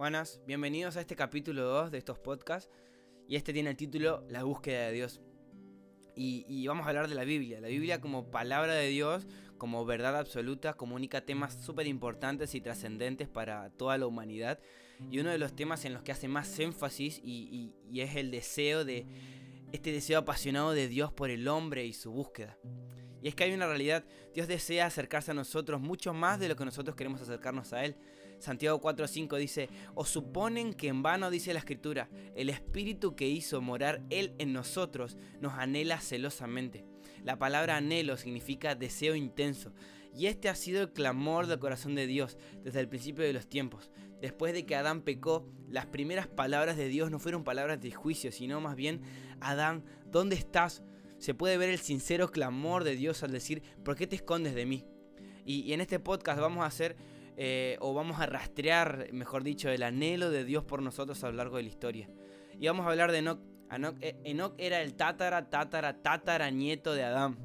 Buenas, bienvenidos a este capítulo 2 de estos podcasts. Y este tiene el título La búsqueda de Dios. Y, vamos a hablar de la Biblia. La Biblia como palabra de Dios, como verdad absoluta, comunica temas súper importantes y trascendentes para toda la humanidad. Y uno de los temas en los que hace más énfasis y, y es el deseo de, este deseo apasionado de Dios por el hombre y su búsqueda. Y es que hay una realidad, Dios desea acercarse a nosotros mucho más de lo que nosotros queremos acercarnos a Él. Santiago 4:5 dice, o suponen que en vano dice la escritura, el espíritu que hizo morar Él en nosotros nos anhela celosamente. La palabra anhelo significa deseo intenso, y este ha sido el clamor del corazón de Dios desde el principio de los tiempos. Después de que Adán pecó, las primeras palabras de Dios no fueron palabras de juicio, sino más bien, Adán, ¿dónde estás? Se puede ver el sincero clamor de Dios al decir, ¿por qué te escondes de mí? Y, en este podcast vamos a hacer eh, o vamos a rastrear, mejor dicho, el anhelo de Dios por nosotros a lo largo de la historia. Y vamos a hablar de Enoch. Eh, Enoch, era el tatara, tatara, tatara nieto de Adán.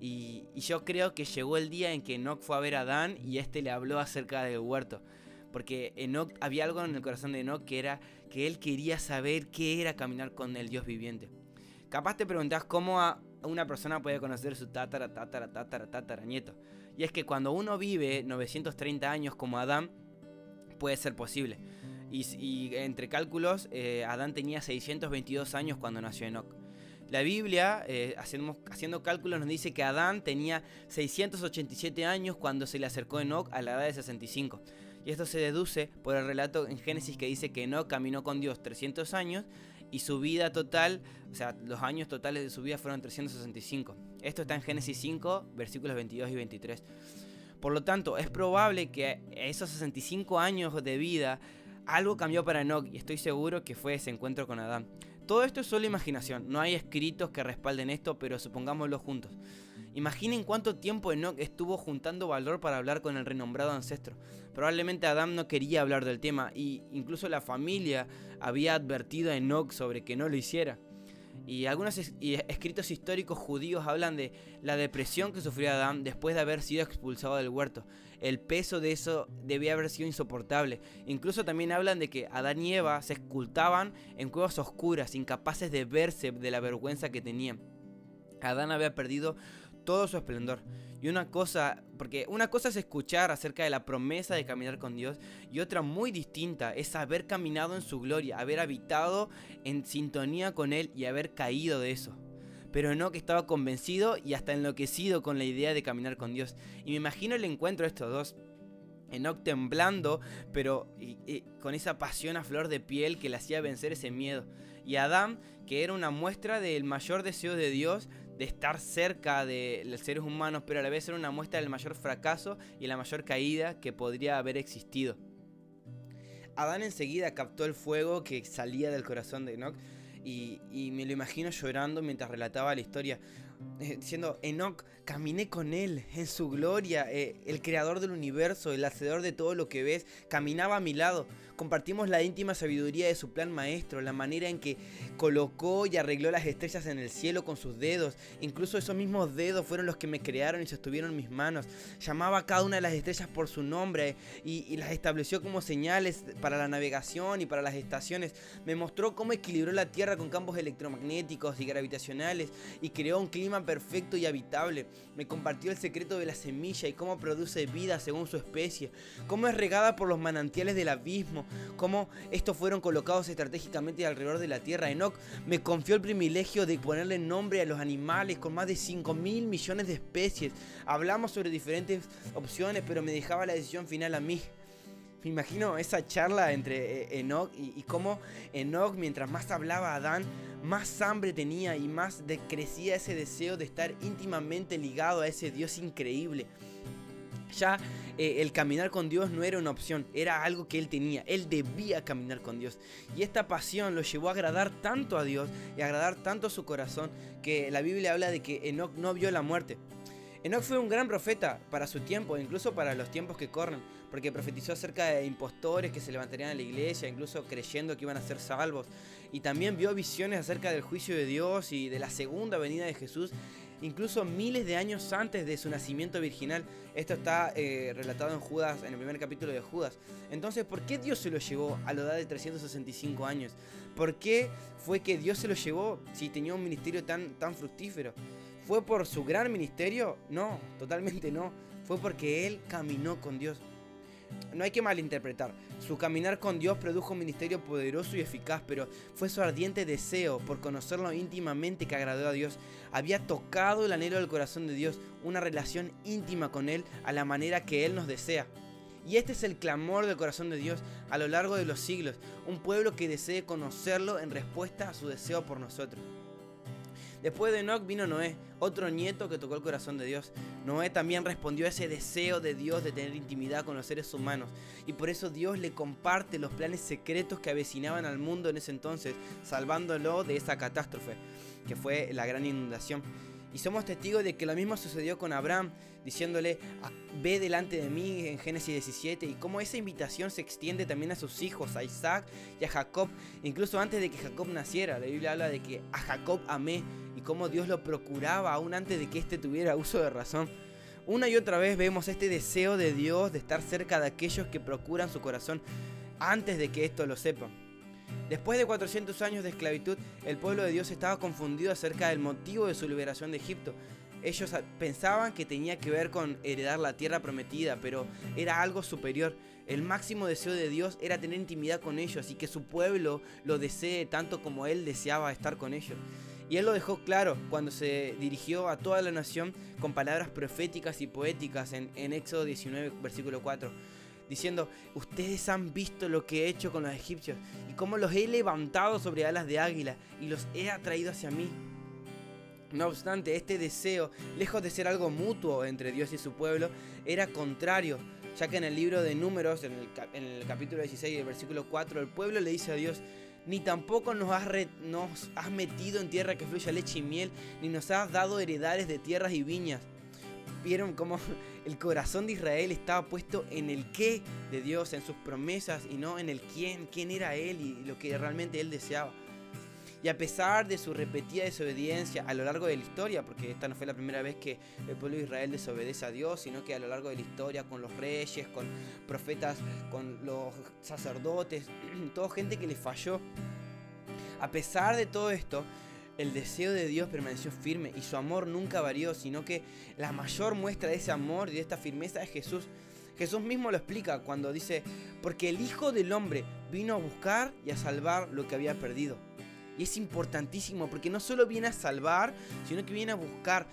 Y, yo creo que llegó el día en que Enoch fue a ver a Adán y este le habló acerca del huerto. Porque Enoch, había algo en el corazón de Enoch que era que él quería saber qué era caminar con el Dios viviente. Capaz te preguntás cómo una persona puede conocer su tatara, tatara, tatara, tatara nieto. Y es que cuando uno vive 930 años como Adán, puede ser posible. Y, entre cálculos, eh, Adán tenía 622 años cuando nació Enoch. La Biblia, eh, haciendo cálculos, nos dice que Adán tenía 687 años cuando se le acercó Enoch a la edad de 65. Y esto se deduce por el relato en Génesis que dice que Enoch caminó con Dios 300 años y su vida total, o sea, los años totales de su vida fueron 365. Esto está en Génesis 5, versículos 22 y 23. Por lo tanto, es probable que esos 65 años de vida algo cambió para Enoch y estoy seguro que fue ese encuentro con Adán. Todo esto es solo imaginación, no hay escritos que respalden esto, pero supongámoslo juntos. Imaginen cuánto tiempo Enoch estuvo juntando valor para hablar con el renombrado ancestro. Probablemente Adam no quería hablar del tema y incluso la familia había advertido a Enoch sobre que no lo hiciera. Y algunos escritos históricos judíos hablan de la depresión que sufrió Adán después de haber sido expulsado del huerto. El peso de eso debía haber sido insoportable. Incluso también hablan de que Adán y Eva se escultaban en cuevas oscuras, incapaces de verse de la vergüenza que tenían. Adán había perdido todo su esplendor. Y una cosa, porque una cosa es escuchar acerca de la promesa de caminar con Dios y otra muy distinta es haber caminado en su gloria, haber habitado en sintonía con Él y haber caído de eso. Pero no que estaba convencido y hasta enloquecido con la idea de caminar con Dios. Y me imagino el encuentro de estos dos. Enoch temblando, pero con esa pasión a flor de piel que le hacía vencer ese miedo. Y Adán, que era una muestra del mayor deseo de Dios de estar cerca de los seres humanos, pero a la vez era una muestra del mayor fracaso y la mayor caída que podría haber existido. Adán enseguida captó el fuego que salía del corazón de Enoch y, y me lo imagino llorando mientras relataba la historia. Eh, diciendo, Enoch, caminé con él en su gloria, eh, el creador del universo, el hacedor de todo lo que ves, caminaba a mi lado. Compartimos la íntima sabiduría de su plan maestro, la manera en que colocó y arregló las estrellas en el cielo con sus dedos. Incluso esos mismos dedos fueron los que me crearon y sostuvieron mis manos. Llamaba a cada una de las estrellas por su nombre y, y las estableció como señales para la navegación y para las estaciones. Me mostró cómo equilibró la Tierra con campos electromagnéticos y gravitacionales y creó un clima perfecto y habitable. Me compartió el secreto de la semilla y cómo produce vida según su especie, cómo es regada por los manantiales del abismo, cómo estos fueron colocados estratégicamente alrededor de la tierra. Enoch me confió el privilegio de ponerle nombre a los animales con más de 5 mil millones de especies. Hablamos sobre diferentes opciones, pero me dejaba la decisión final a mí. Me imagino esa charla entre eh, Enoch y, cómo Enoch, mientras más hablaba Adán, más hambre tenía y más crecía ese deseo de estar íntimamente ligado a ese Dios increíble. Ya eh, el caminar con Dios no era una opción, era algo que él tenía, él debía caminar con Dios. Y esta pasión lo llevó a agradar tanto a Dios y a agradar tanto a su corazón que la Biblia habla de que Enoch no vio la muerte. Enoch fue un gran profeta para su tiempo, incluso para los tiempos que corren, porque profetizó acerca de impostores que se levantarían en la iglesia, incluso creyendo que iban a ser salvos. Y también vio visiones acerca del juicio de Dios y de la segunda venida de Jesús incluso miles de años antes de su nacimiento virginal. Esto está eh, relatado en Judas, en el primer capítulo de Judas. Entonces, ¿por qué Dios se lo llevó a la edad de 365 años? ¿Por qué fue que Dios se lo llevó si tenía un ministerio tan fructífero? ¿Fue por su gran ministerio? No, totalmente no. Fue porque Él caminó con Dios no hay que malinterpretar. Su caminar con Dios produjo un ministerio poderoso y eficaz, pero fue su ardiente deseo por conocerlo íntimamente que agradó a Dios. Había tocado el anhelo del corazón de Dios, una relación íntima con Él a la manera que Él nos desea. Y este es el clamor del corazón de Dios a lo largo de los siglos, un pueblo que desee conocerlo en respuesta a su deseo por nosotros. Después de Enoch vino Noé, otro nieto que tocó el corazón de Dios. Noé también respondió a ese deseo de Dios de tener intimidad con los seres humanos. Y por eso Dios le comparte los planes secretos que avecinaban al mundo en ese entonces, salvándolo de esa catástrofe, que fue la gran inundación. Y somos testigos de que lo mismo sucedió con Abraham, diciéndole, ah, ve delante de mí en Génesis 17, y cómo esa invitación se extiende también a sus hijos, a Isaac y a Jacob, incluso antes de que Jacob naciera. La Biblia habla de que a Jacob amé y cómo Dios lo procuraba aún antes de que éste tuviera uso de razón. Una y otra vez vemos este deseo de Dios de estar cerca de aquellos que procuran su corazón antes de que esto lo sepan. Después de 400 años de esclavitud, el pueblo de Dios estaba confundido acerca del motivo de su liberación de Egipto. Ellos pensaban que tenía que ver con heredar la tierra prometida, pero era algo superior. El máximo deseo de Dios era tener intimidad con ellos y que su pueblo lo desee tanto como Él deseaba estar con ellos. Y Él lo dejó claro cuando se dirigió a toda la nación con palabras proféticas y poéticas en, en Éxodo 19, versículo 4 diciendo, ustedes han visto lo que he hecho con los egipcios y cómo los he levantado sobre alas de águila y los he atraído hacia mí. No obstante, este deseo, lejos de ser algo mutuo entre Dios y su pueblo, era contrario, ya que en el libro de números, en el, capítulo 16, el versículo 4, el pueblo le dice a Dios, ni tampoco nos has, nos has metido en tierra que fluya leche y miel, ni nos has dado heredades de tierras y viñas vieron cómo el corazón de Israel estaba puesto en el qué de Dios, en sus promesas y no en el quién, quién era Él y lo que realmente Él deseaba. Y a pesar de su repetida desobediencia a lo largo de la historia, porque esta no fue la primera vez que el pueblo de Israel desobedece a Dios, sino que a lo largo de la historia con los reyes, con profetas, con los sacerdotes, toda gente que le falló. A pesar de todo esto, el deseo de Dios permaneció firme y su amor nunca varió, sino que la mayor muestra de ese amor y de esta firmeza es Jesús. Jesús mismo lo explica cuando dice, porque el Hijo del Hombre vino a buscar y a salvar lo que había perdido. Y es importantísimo porque no solo viene a salvar, sino que viene a buscar.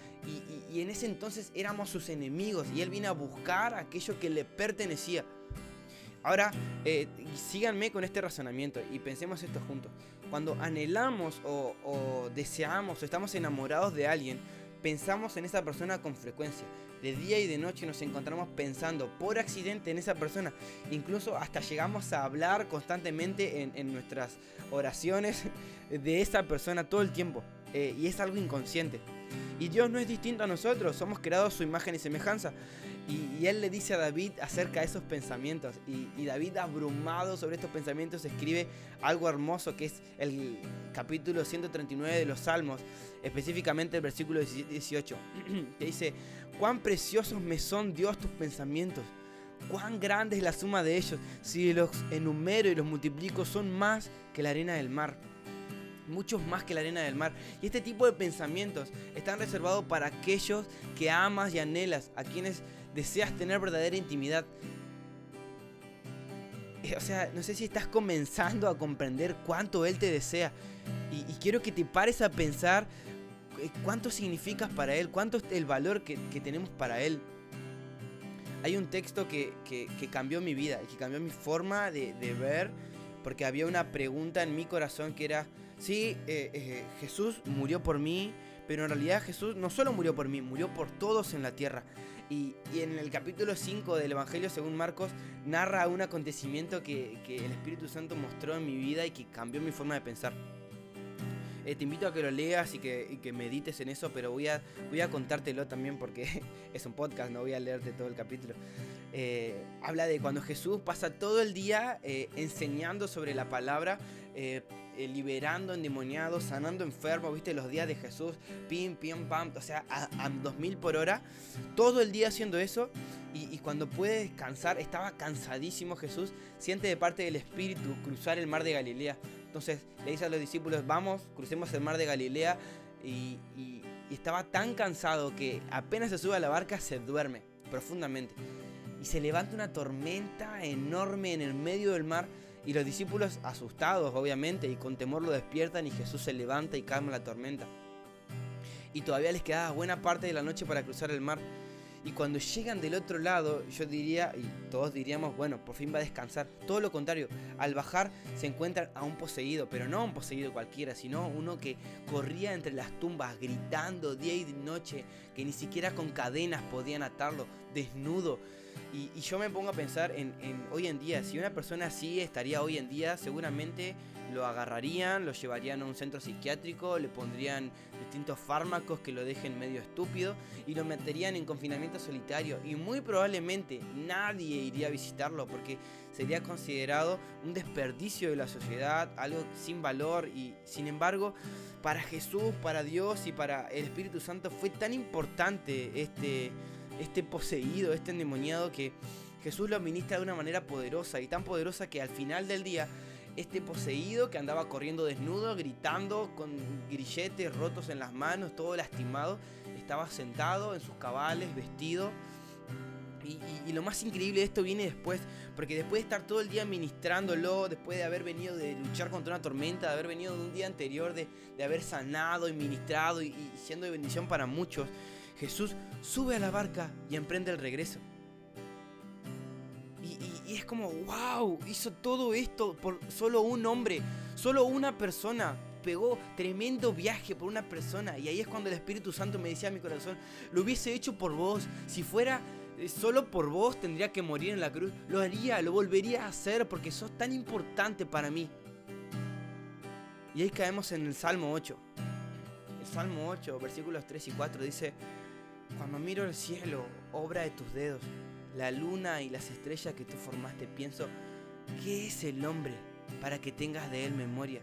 Y, en ese entonces éramos sus enemigos y Él viene a buscar aquello que le pertenecía. Ahora, eh, síganme con este razonamiento y pensemos esto juntos. Cuando anhelamos o, deseamos o estamos enamorados de alguien, pensamos en esa persona con frecuencia. De día y de noche nos encontramos pensando por accidente en esa persona. Incluso hasta llegamos a hablar constantemente en, nuestras oraciones de esa persona todo el tiempo. Eh, y es algo inconsciente. Y Dios no es distinto a nosotros, somos creados su imagen y semejanza. Y, él le dice a David acerca de esos pensamientos. Y, David, abrumado sobre estos pensamientos, escribe algo hermoso que es el capítulo 139 de los Salmos, específicamente el versículo 18, que dice, cuán preciosos me son Dios tus pensamientos. Cuán grande es la suma de ellos. Si los enumero y los multiplico, son más que la arena del mar muchos más que la arena del mar. Y este tipo de pensamientos están reservados para aquellos que amas y anhelas, a quienes deseas tener verdadera intimidad. Eh, o sea, no sé si estás comenzando a comprender cuánto Él te desea. Y, quiero que te pares a pensar eh, cuánto significas para Él, cuánto es el valor que, tenemos para Él. Hay un texto que, cambió mi vida que cambió mi forma de, ver, porque había una pregunta en mi corazón que era, sí, eh, Jesús murió por mí, pero en realidad Jesús no solo murió por mí, murió por todos en la tierra. Y, en el capítulo 5 del Evangelio según Marcos narra un acontecimiento que, el Espíritu Santo mostró en mi vida y que cambió mi forma de pensar. Eh, te invito a que lo leas y que, medites en eso, pero voy a, voy a contártelo también porque es un podcast, no voy a leerte todo el capítulo. Eh, habla de cuando Jesús pasa todo el día eh, enseñando sobre la palabra, eh, liberando endemoniados, sanando enfermos, viste los días de Jesús, pim, pim, pam, o sea, a, a 2000 por hora, todo el día haciendo eso. Y, y, cuando puede descansar, estaba cansadísimo Jesús, siente de parte del Espíritu cruzar el mar de Galilea. Entonces le dice a los discípulos, vamos, crucemos el mar de Galilea. Y, y, y estaba tan cansado que apenas se sube a la barca se duerme profundamente. Y se levanta una tormenta enorme en el medio del mar. Y los discípulos, asustados obviamente, y con temor lo despiertan y Jesús se levanta y calma la tormenta. Y todavía les quedaba buena parte de la noche para cruzar el mar. Y cuando llegan del otro lado, yo diría, y todos diríamos, bueno, por fin va a descansar. Todo lo contrario, al bajar se encuentran a un poseído, pero no un poseído cualquiera, sino uno que corría entre las tumbas gritando día y noche, que ni siquiera con cadenas podían atarlo, desnudo. Y, yo me pongo a pensar en, en hoy en día, si una persona así estaría hoy en día, seguramente lo agarrarían, lo llevarían a un centro psiquiátrico, le pondrían distintos fármacos que lo dejen medio estúpido y lo meterían en confinamiento solitario y muy probablemente nadie iría a visitarlo porque sería considerado un desperdicio de la sociedad, algo sin valor y sin embargo para Jesús, para Dios y para el Espíritu Santo fue tan importante este, este poseído, este endemoniado que Jesús lo administra de una manera poderosa y tan poderosa que al final del día este poseído que andaba corriendo desnudo, gritando, con grilletes rotos en las manos, todo lastimado, estaba sentado en sus cabales, vestido. Y, lo más increíble de esto viene después, porque después de estar todo el día ministrándolo, después de haber venido de luchar contra una tormenta, de haber venido de un día anterior, de, de haber sanado y ministrado y, y siendo de bendición para muchos, Jesús sube a la barca y emprende el regreso. Y, es como, wow, hizo todo esto por solo un hombre, solo una persona. Pegó tremendo viaje por una persona. Y ahí es cuando el Espíritu Santo me decía a mi corazón, lo hubiese hecho por vos. Si fuera solo por vos tendría que morir en la cruz. Lo haría, lo volvería a hacer porque sos tan importante para mí. Y ahí caemos en el Salmo 8. El Salmo 8, versículos 3 y 4 dice, cuando miro el cielo, obra de tus dedos, la luna y las estrellas que tú formaste, pienso, ¿qué es el hombre para que tengas de él memoria?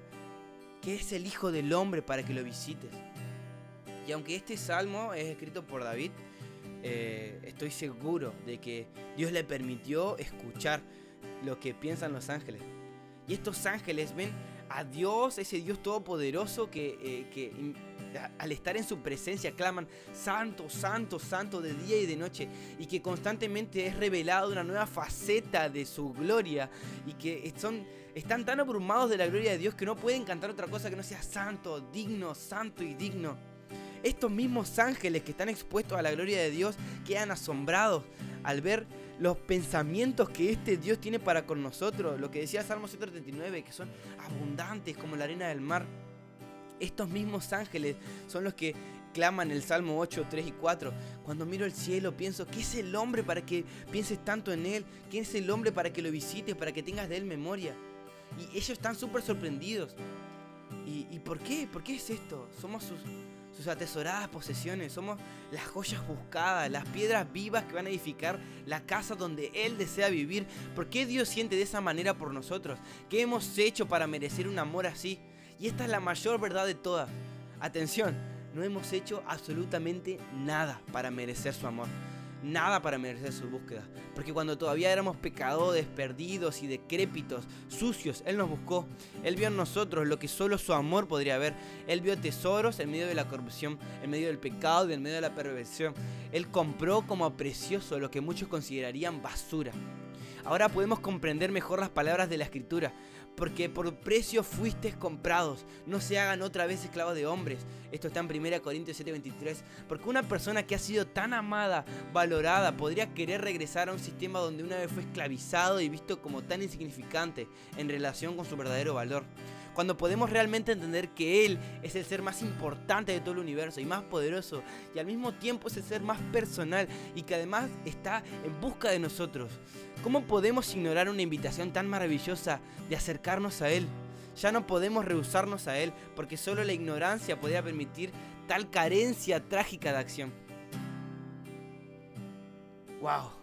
¿Qué es el Hijo del Hombre para que lo visites? Y aunque este salmo es escrito por David, eh, estoy seguro de que Dios le permitió escuchar lo que piensan los ángeles. Y estos ángeles ven a Dios, ese Dios todopoderoso que, eh, que al estar en su presencia claman santo, santo, santo de día y de noche y que constantemente es revelado una nueva faceta de su gloria y que son, están tan abrumados de la gloria de Dios que no pueden cantar otra cosa que no sea santo, digno, santo y digno. Estos mismos ángeles que están expuestos a la gloria de Dios quedan asombrados al ver los pensamientos que este Dios tiene para con nosotros. Lo que decía Salmo 139, que son abundantes como la arena del mar. Estos mismos ángeles son los que claman el Salmo 8, 3 y 4. Cuando miro el cielo pienso, ¿qué es el hombre para que pienses tanto en él? ¿Quién es el hombre para que lo visites, para que tengas de él memoria? Y ellos están súper sorprendidos. ¿Y, ¿Y por qué? ¿Por qué es esto? Somos sus, sus atesoradas posesiones, somos las joyas buscadas, las piedras vivas que van a edificar la casa donde Él desea vivir. ¿Por qué Dios siente de esa manera por nosotros? ¿Qué hemos hecho para merecer un amor así? Y esta es la mayor verdad de todas. Atención, no hemos hecho absolutamente nada para merecer su amor. Nada para merecer su búsqueda. Porque cuando todavía éramos pecadores, perdidos y decrépitos, sucios, Él nos buscó. Él vio en nosotros lo que solo su amor podría ver. Él vio tesoros en medio de la corrupción, en medio del pecado y en medio de la perversión. Él compró como precioso lo que muchos considerarían basura. Ahora podemos comprender mejor las palabras de la escritura, porque por precio fuisteis comprados, no se hagan otra vez esclavos de hombres. Esto está en 1 Corintios 7:23, porque una persona que ha sido tan amada, valorada, podría querer regresar a un sistema donde una vez fue esclavizado y visto como tan insignificante en relación con su verdadero valor. Cuando podemos realmente entender que Él es el ser más importante de todo el universo y más poderoso y al mismo tiempo es el ser más personal y que además está en busca de nosotros. ¿Cómo podemos ignorar una invitación tan maravillosa de acercarnos a Él? Ya no podemos rehusarnos a Él porque solo la ignorancia podría permitir tal carencia trágica de acción. ¡Wow!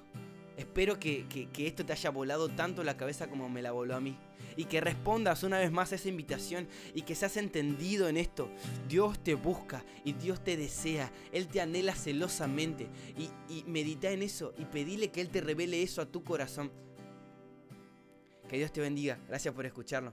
Espero que, esto te haya volado tanto la cabeza como me la voló a mí. Y que respondas una vez más a esa invitación y que seas entendido en esto. Dios te busca y Dios te desea. Él te anhela celosamente. Y, y medita en eso y pedile que Él te revele eso a tu corazón. Que Dios te bendiga. Gracias por escucharlo.